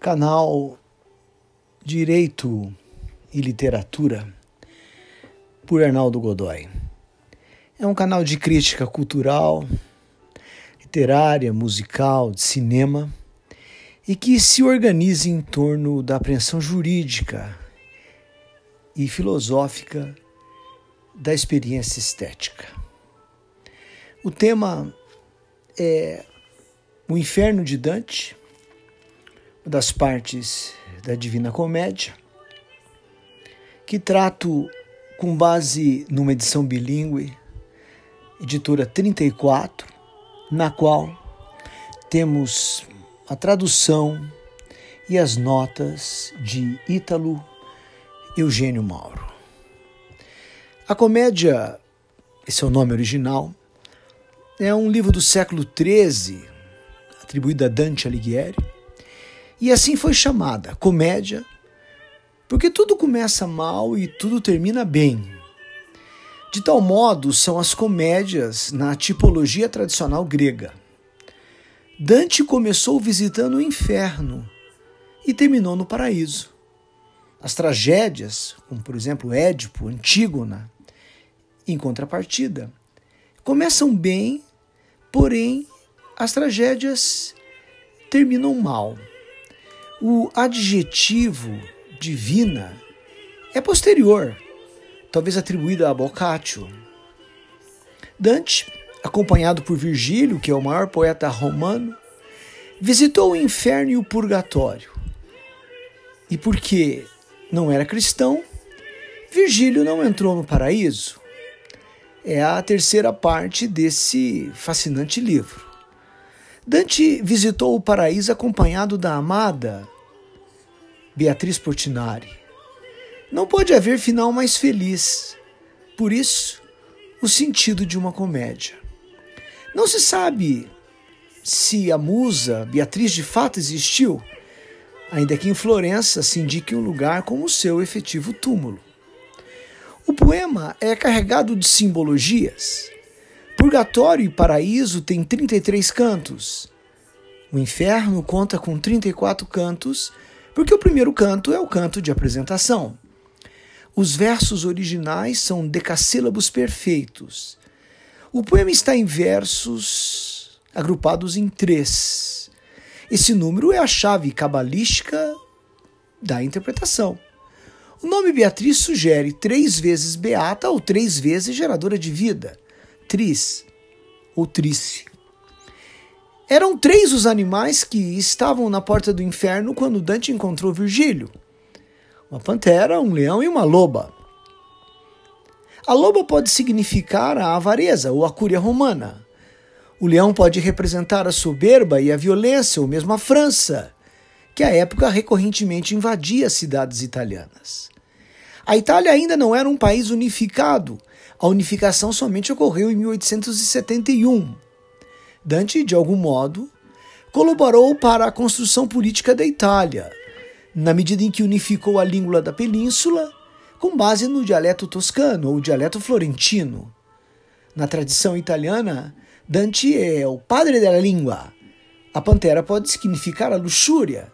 canal Direito e Literatura por Arnaldo Godoy. É um canal de crítica cultural, literária, musical, de cinema e que se organiza em torno da apreensão jurídica e filosófica da experiência estética. O tema é o Inferno de Dante das partes da Divina Comédia, que trato com base numa edição bilíngue, editora 34, na qual temos a tradução e as notas de Ítalo Eugênio Mauro. A comédia, esse é o nome original, é um livro do século XIII, atribuído a Dante Alighieri, e assim foi chamada, comédia, porque tudo começa mal e tudo termina bem. De tal modo são as comédias na tipologia tradicional grega. Dante começou visitando o inferno e terminou no paraíso. As tragédias, como por exemplo Édipo, Antígona, em contrapartida, começam bem, porém as tragédias terminam mal. O adjetivo divina é posterior, talvez atribuído a Boccaccio. Dante, acompanhado por Virgílio, que é o maior poeta romano, visitou o inferno e o purgatório. E porque não era cristão, Virgílio não entrou no paraíso. É a terceira parte desse fascinante livro. Dante visitou o paraíso acompanhado da amada Beatriz Portinari. Não pode haver final mais feliz. Por isso, o sentido de uma comédia. Não se sabe se a musa Beatriz de fato existiu, ainda que em Florença se indique um lugar como seu efetivo túmulo. O poema é carregado de simbologias. Purgatório e Paraíso têm 33 cantos. O Inferno conta com 34 cantos, porque o primeiro canto é o canto de apresentação. Os versos originais são decassílabos perfeitos. O poema está em versos agrupados em três. Esse número é a chave cabalística da interpretação. O nome Beatriz sugere três vezes beata ou três vezes geradora de vida tris ou trice. Eram três os animais que estavam na porta do inferno quando Dante encontrou Virgílio: uma pantera, um leão e uma loba. A loba pode significar a avareza ou a cúria romana. O leão pode representar a soberba e a violência, ou mesmo a França, que à época recorrentemente invadia as cidades italianas. A Itália ainda não era um país unificado a unificação somente ocorreu em 1871. Dante, de algum modo, colaborou para a construção política da Itália, na medida em que unificou a língua da península com base no dialeto toscano ou dialeto florentino. Na tradição italiana, Dante é o padre da língua. A pantera pode significar a luxúria,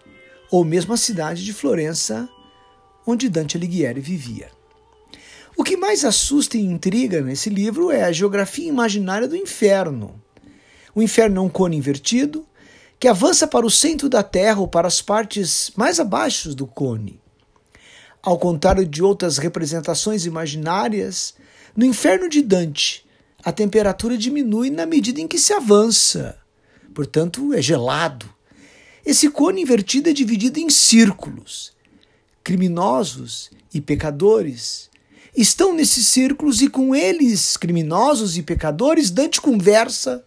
ou mesmo a cidade de Florença, onde Dante Alighieri vivia. O que mais assusta e intriga nesse livro é a geografia imaginária do inferno. O inferno é um cone invertido que avança para o centro da Terra ou para as partes mais abaixo do cone. Ao contrário de outras representações imaginárias, no inferno de Dante, a temperatura diminui na medida em que se avança. Portanto, é gelado. Esse cone invertido é dividido em círculos. Criminosos e pecadores estão nesses círculos e com eles, criminosos e pecadores, Dante conversa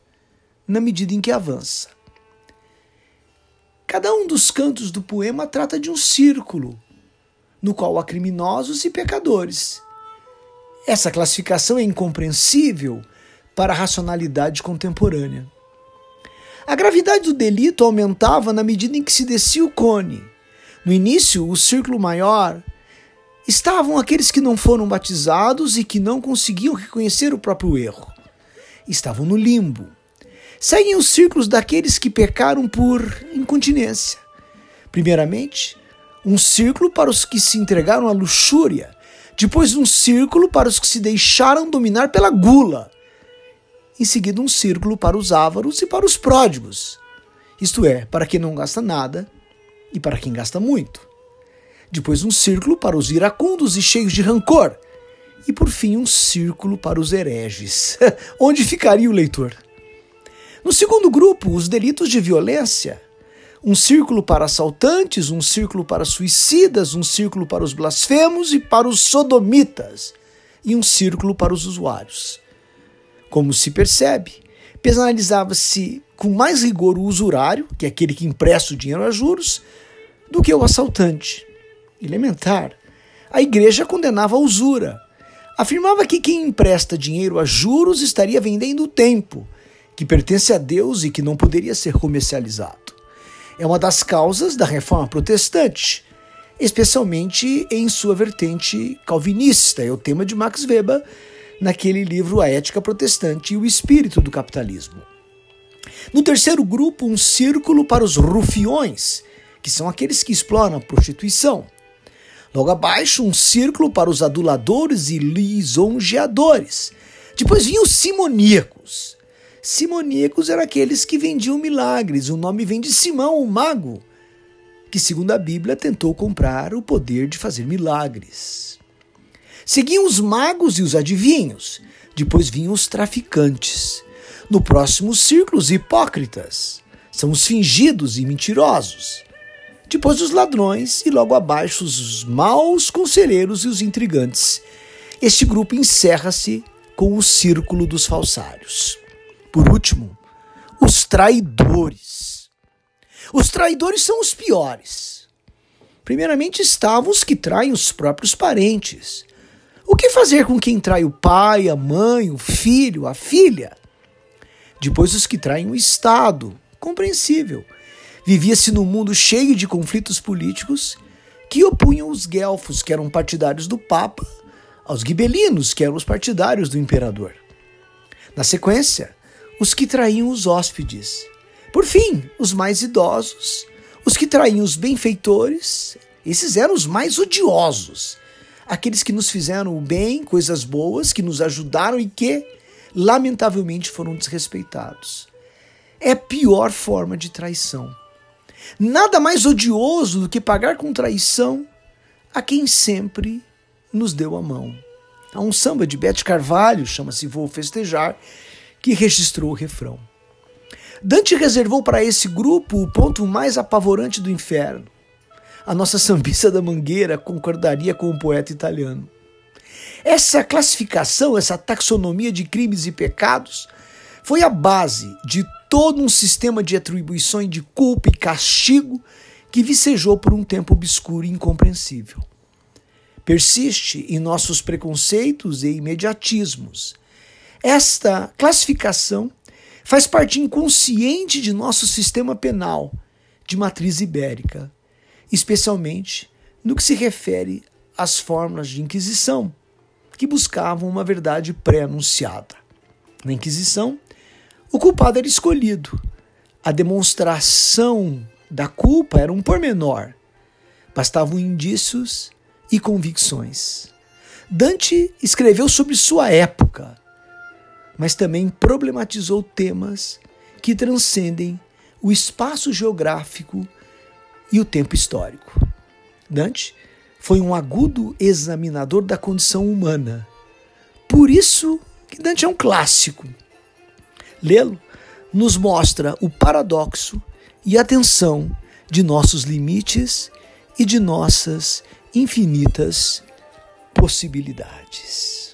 na medida em que avança. Cada um dos cantos do poema trata de um círculo, no qual há criminosos e pecadores. Essa classificação é incompreensível para a racionalidade contemporânea. A gravidade do delito aumentava na medida em que se descia o cone. No início, o círculo maior estavam aqueles que não foram batizados e que não conseguiam reconhecer o próprio erro. Estavam no limbo. Seguem os círculos daqueles que pecaram por incontinência, Primeiramente, um círculo para os que se entregaram à luxúria, depois um círculo para os que se deixaram dominar pela gula, em seguida um círculo para os ávaros e para os pródigos, isto é, para quem não gasta nada e para quem gasta muito. Depois um círculo para os iracundos e cheios de rancor, e por fim um círculo para os hereges. Onde ficaria o leitor? No segundo grupo, os delitos de violência. Um círculo para assaltantes, um círculo para suicidas, um círculo para os blasfemos e para os sodomitas, e um círculo para os usuários. Como se percebe, penalizava-se com mais rigor o usurário, que é aquele que empresta o dinheiro a juros, do que o assaltante. Elementar. A igreja condenava a usura. Afirmava que quem empresta dinheiro a juros estaria vendendo o tempo que pertence a Deus e que não poderia ser comercializado. É uma das causas da reforma protestante, especialmente em sua vertente calvinista. É o tema de Max Weber naquele livro A Ética Protestante e o Espírito do Capitalismo. No terceiro grupo, um círculo para os rufiões, que são aqueles que exploram a prostituição. Logo abaixo, um círculo para os aduladores e lisonjeadores. Depois vinham os simoníacos, Simoníacos eram aqueles que vendiam milagres. O nome vem de Simão, o mago, que, segundo a Bíblia, tentou comprar o poder de fazer milagres. Seguiam os magos e os adivinhos. Depois vinham os traficantes. No próximo círculo, os hipócritas. São os fingidos e mentirosos. Depois os ladrões e logo abaixo os maus conselheiros e os intrigantes. Este grupo encerra-se com o círculo dos falsários. Por último, os traidores. Os traidores são os piores. Primeiramente estavam os que traem os próprios parentes. O que fazer com quem trai o pai, a mãe, o filho, a filha? Depois os que traem o Estado. Compreensível. Vivia-se num mundo cheio de conflitos políticos que opunham os guelfos, que eram partidários do Papa, aos gibelinos, que eram os partidários do imperador. Na sequência, os que traíam os hóspedes. Por fim, os mais idosos, os que traíam os benfeitores, esses eram os mais odiosos. Aqueles que nos fizeram o bem, coisas boas, que nos ajudaram e que, lamentavelmente, foram desrespeitados. É a pior forma de traição. Nada mais odioso do que pagar com traição a quem sempre nos deu a mão. Há um samba de Bete Carvalho, chama-se Vou Festejar, que registrou o refrão. Dante reservou para esse grupo o ponto mais apavorante do inferno. A nossa sambista da Mangueira concordaria com o poeta italiano. Essa classificação, essa taxonomia de crimes e pecados, foi a base de todo um sistema de atribuições de culpa e castigo que vicejou por um tempo obscuro e incompreensível. Persiste em nossos preconceitos e imediatismos, esta classificação faz parte inconsciente de nosso sistema penal de matriz ibérica, especialmente no que se refere às formas de inquisição, que buscavam uma verdade pré-anunciada. Na Inquisição, o culpado era escolhido. A demonstração da culpa era um pormenor. Bastavam indícios e convicções. Dante escreveu sobre sua época, mas também problematizou temas que transcendem o espaço geográfico e o tempo histórico. Dante foi um agudo examinador da condição humana. Por isso que Dante é um clássico. Lê-lo nos mostra o paradoxo e a tensão de nossos limites e de nossas infinitas possibilidades.